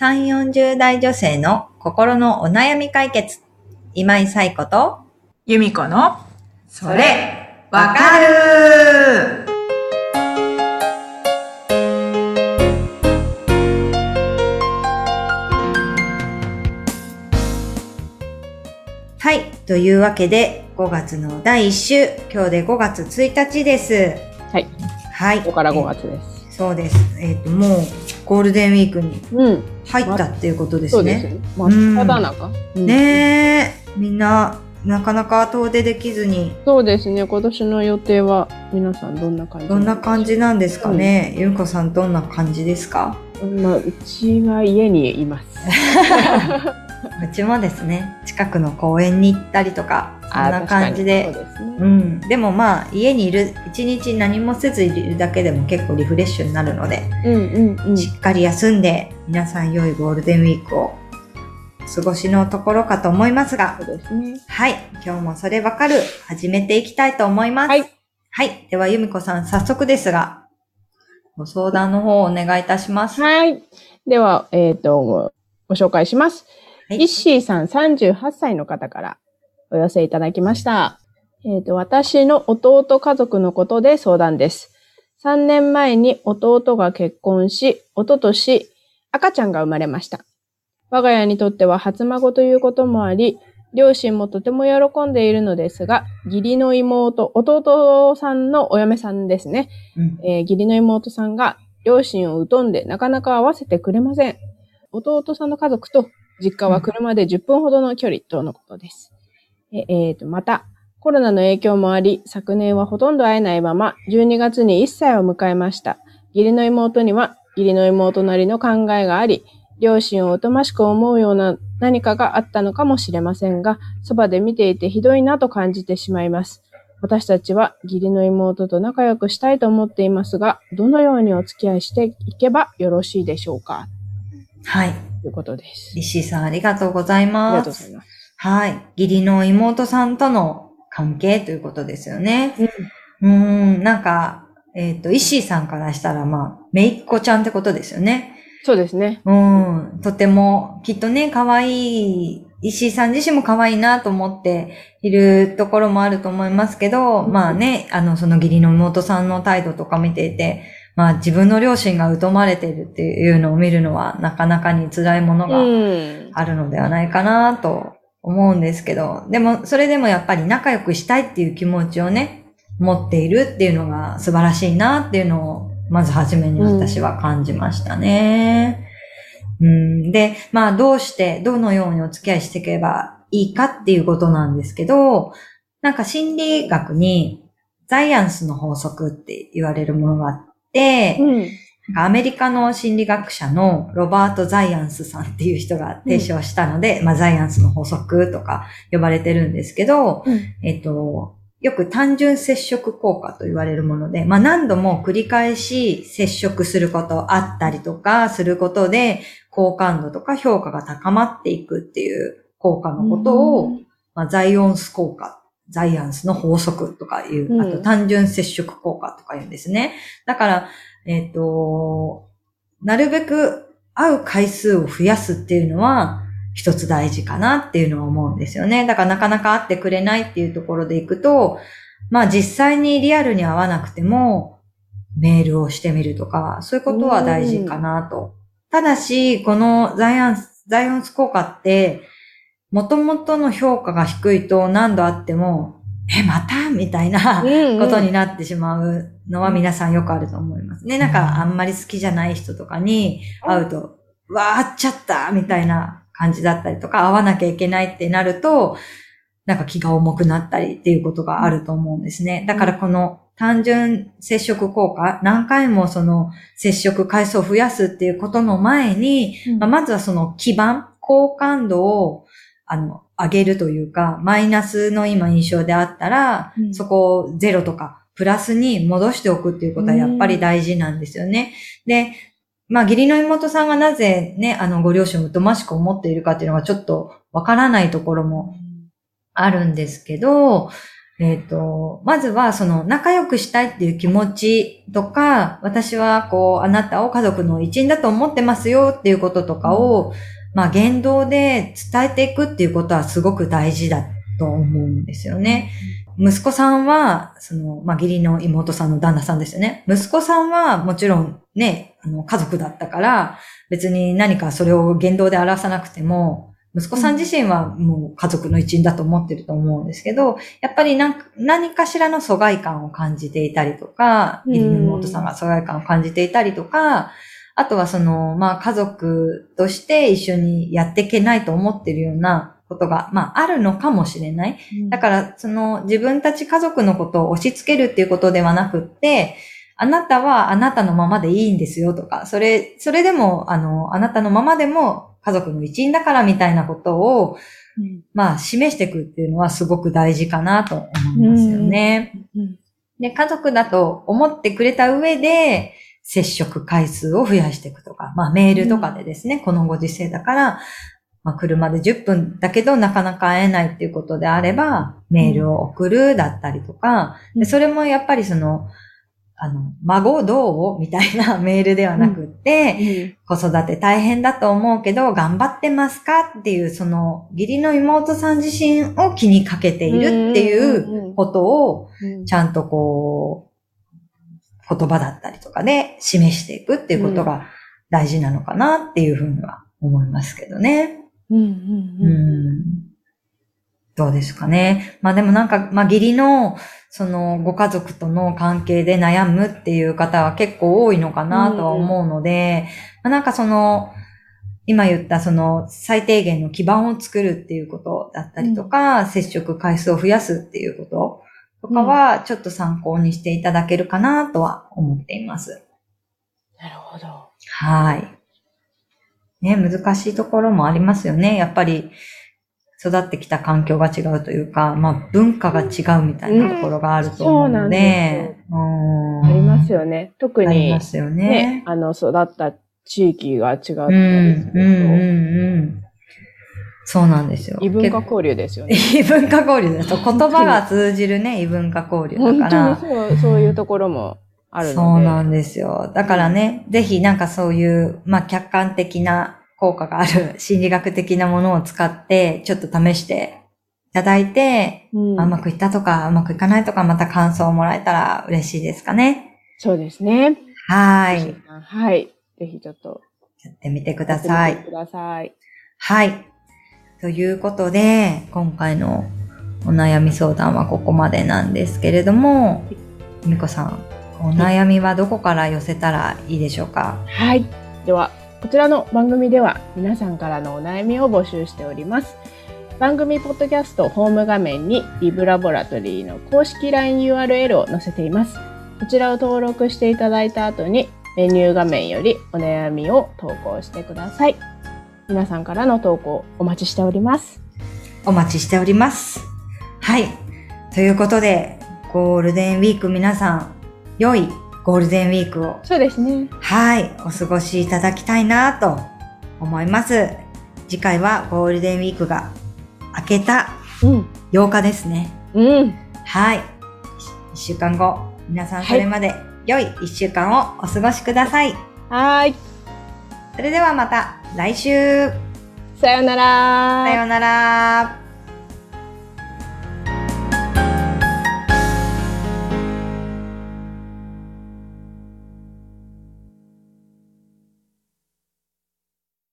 3、40代女性の心のお悩み解決。今井彩子と、由美子の、それ、わかるはい。というわけで、5月の第1週、今日で5月1日です。はい。はい。ここから5月です。えーそうです。えっ、と、もう、ゴールデンウィークにうん。入ったっていうことですね。そうですね。真っ只中。うんねえ、みんな、なかなか遠出できずに、そうですね。今年の予定は皆さんどんな感じどんな感じなんですかね？ゆうこさんどんな感じですか？まあ、うちは家にいます。うちもですね、近くの公園に行ったりとか、そんな感じで。そうですね。うん。でもまあ、家にいる、一日何もせずいるだけでも結構リフレッシュになるので、うんうんうん。しっかり休んで、皆さん良いゴールデンウィークをお過ごしのところかと思いますがそ、うですね。はい。今日もそれわかる、始めていきたいと思います。はい。はい。では、ゆみこさん、早速ですが、ご相談の方をお願いいたします。はい。では、えっ、と、ご紹介します。はいイッシーさん38歳の方からお寄せいただきました。えっ、と、私の弟家族のことで相談です。3年前に弟が結婚し、一昨年赤ちゃんが生まれました。我が家にとっては初孫ということもあり、両親もとても喜んでいるのですが、義理の妹、弟さんのお嫁さんですね。うん。えー義理の妹さんが両親を疎んでなかなか会わせてくれません。弟さんの家族と実家は車で10分ほどの距離とのことです。ええーとまた、コロナの影響もあり、昨年はほとんど会えないまま、12月に1歳を迎えました。義理の妹には、義理の妹なりの考えがあり、両親をおとましく思うような何かがあったのかもしれませんが、そばで見ていてひどいなと感じてしまいます。私たちは義理の妹と仲良くしたいと思っていますが、どのようにお付き合いしていけばよろしいでしょうか？はい。ということです。石井さん、ありがとうございありがます。とうございます。はい。義理の妹さんとの関係ということですよね。うんうーん、なんか、えっ、と、石井さんからしたら、まあ、めいっ子ちゃんってことですよね。そうですね。うん、とても、きっとね、可愛い、石井さん自身も可愛いなと思っているところもあると思いますけど、うんまあね、あの、その義理の妹さんの態度とか見ていて、まあ自分の両親が疎まれているっていうのを見るのは、なかなかに辛いものうがん。あるのではないかなと思うんですけど、でも、それでもやっぱり仲良くしたいっていう気持ちをね、持っているっていうのが素晴らしいなっていうのを、まず初めに私は感じましたね。うん、で、まあどうして、どのようにお付き合いしていけばいいかっていうことなんですけど、なんか心理学にザイアンスの法則って言われるものがあって、うん。アメリカの心理学者のロバート・ザイアンスさんっていう人が提唱したので、まあザイアンスの法則とか呼ばれてるんですけど、うん。えっと、よく単純接触効果と言われるもので、まあ何度も繰り返し接触すること、あったりとかすることで、好感度とか評価が高まっていくっていう効果のことを、まあ、ザイオンス効果、ザイアンスの法則とかいう、うんあと単純接触効果とか言うんですね。だから、えっ、と、なるべく会う回数を増やすっていうのは、一つ大事かなっていうのは思うんですよね。だからなかなか会ってくれないっていうところでいくと、まあ実際にリアルに会わなくても、メールをしてみるとか、そういうことは大事かなと。ただし、このザイアンス、ザイオンス効果って、元々の評価が低いと何度あっても、え、また？みたいなうんことになってしまうのは皆さんよくあると思います。ね。なんかあんまり好きじゃない人とかに会うと、わーっちゃったみたいな感じだったりとか、会わなきゃいけないってなると、なんか気が重くなったりっていうことがあると思うんですね。だからこの単純接触効果、何回もその接触回数を増やすっていうことの前に、うん。まあまずはその基盤、好感度を、あの、上げるというか、マイナスの今印象であったら、うん。そこをゼロとか、プラスに戻しておくっていうことはやっぱり大事なんですよね。で、まあ、義理の妹さんがなぜね、あの、ご両親を疎ましく思っているかっていうのがちょっとわからないところもあるんですけど、えっ、と、まずはその仲良くしたいっていう気持ちとか、私はこう、あなたを家族の一員だと思ってますよっていうこととかを、まあ言動で伝えていくっていうことはすごく大事だと思うんですよね。息子さんは、その、まあ、義理の妹さんの旦那さんですよね。息子さんはもちろんね、あの、家族だったから、別に何かそれを言動で表さなくても、息子さん自身はもう家族の一員だと思ってると思うんですけど、やっぱり何何かしらの疎外感を感じていたりとか、義理の妹さんが疎外感を感じていたりとか、あとはその、まあ家族として一緒にやっていけないと思ってるようなことが、まあ、あるのかもしれない。だから、その、自分たち家族のことを押し付けるっていうことではなくって、あなたはあなたのままでいいんですよとか、それ、それでも、あの、あなたのままでも家族の一員だからみたいなことを、うん、まあ、示していくっていうのはすごく大事かなと思いますよね。うん。うん、で、家族だと思ってくれた上で、接触回数を増やしていくとか、まあメールとかでですね、このご時世だから、まあ、車で10分だけどなかなか会えないっていうことであれば、メールを送るだったりとか、でそれもやっぱりその、あの、孫どうみたいな メールではなくって、子育て大変だと思うけど、頑張ってますかっていう、その、義理の妹さん自身を気にかけているっていうことを、ちゃんとこう、言葉だったりとかで示していくっていうことが大事なのかなっていうふうには思いますけどね。うんうんうんどうですかね。まあでもなんか、まあ義理の、そのご家族との関係で悩むっていう方は結構多いのかなとは思うので、まあ、なんかその、今言ったその最低限の基盤を作るっていうことだったりとか、うん、接触回数を増やすっていうこととかは、ちょっと参考にしていただけるかなとは思っています。なるほど。はい。ね、難しいところもありますよね。やっぱり、育ってきた環境が違うというか、まあ文化が違うみたいなところがあると思うので、うん、ありますよね。特に、ありますよね、ね、あの、育った地域が違ったりすると。うん、うん、うん。そうなんですよ。異文化交流ですよね。異文化交流です。言葉が通じるね、異文化交流だから。本当にそう、そういうところもあるので。そうなんですよ。だからね、ぜひなんかそういう、まあ客観的な効果がある心理学的なものを使って、ちょっと試していただいて、うん、うまくいったとか、うまくいかないとか、また感想をもらえたら嬉しいですかね。そうですね。はい。はい。ぜひちょっと。やってみてください。やってみてください。はい。ということで、今回のお悩み相談はここまでなんですけれども、みこさん、お悩みはどこから寄せたらいいでしょうか？はい。では、こちらの番組では皆さんからのお悩みを募集しております。番組ポッドキャストホーム画面にリブラボラトリーの公式 LINEURL を載せています。こちらを登録していただいた後にメニュー画面よりお悩みを投稿してください。皆さんからの投稿お待ちしております。お待ちしております。はい。ということで、ゴールデンウィーク皆さん、良いゴールデンウィークを。そうですね。はい。お過ごしいただきたいなと思います。次回はゴールデンウィークが明けた8日ですね。うん。はい。1週間後、皆さんそれまで良い1週間をお過ごしください。はい。それではまた来週。さよなら。さよなら。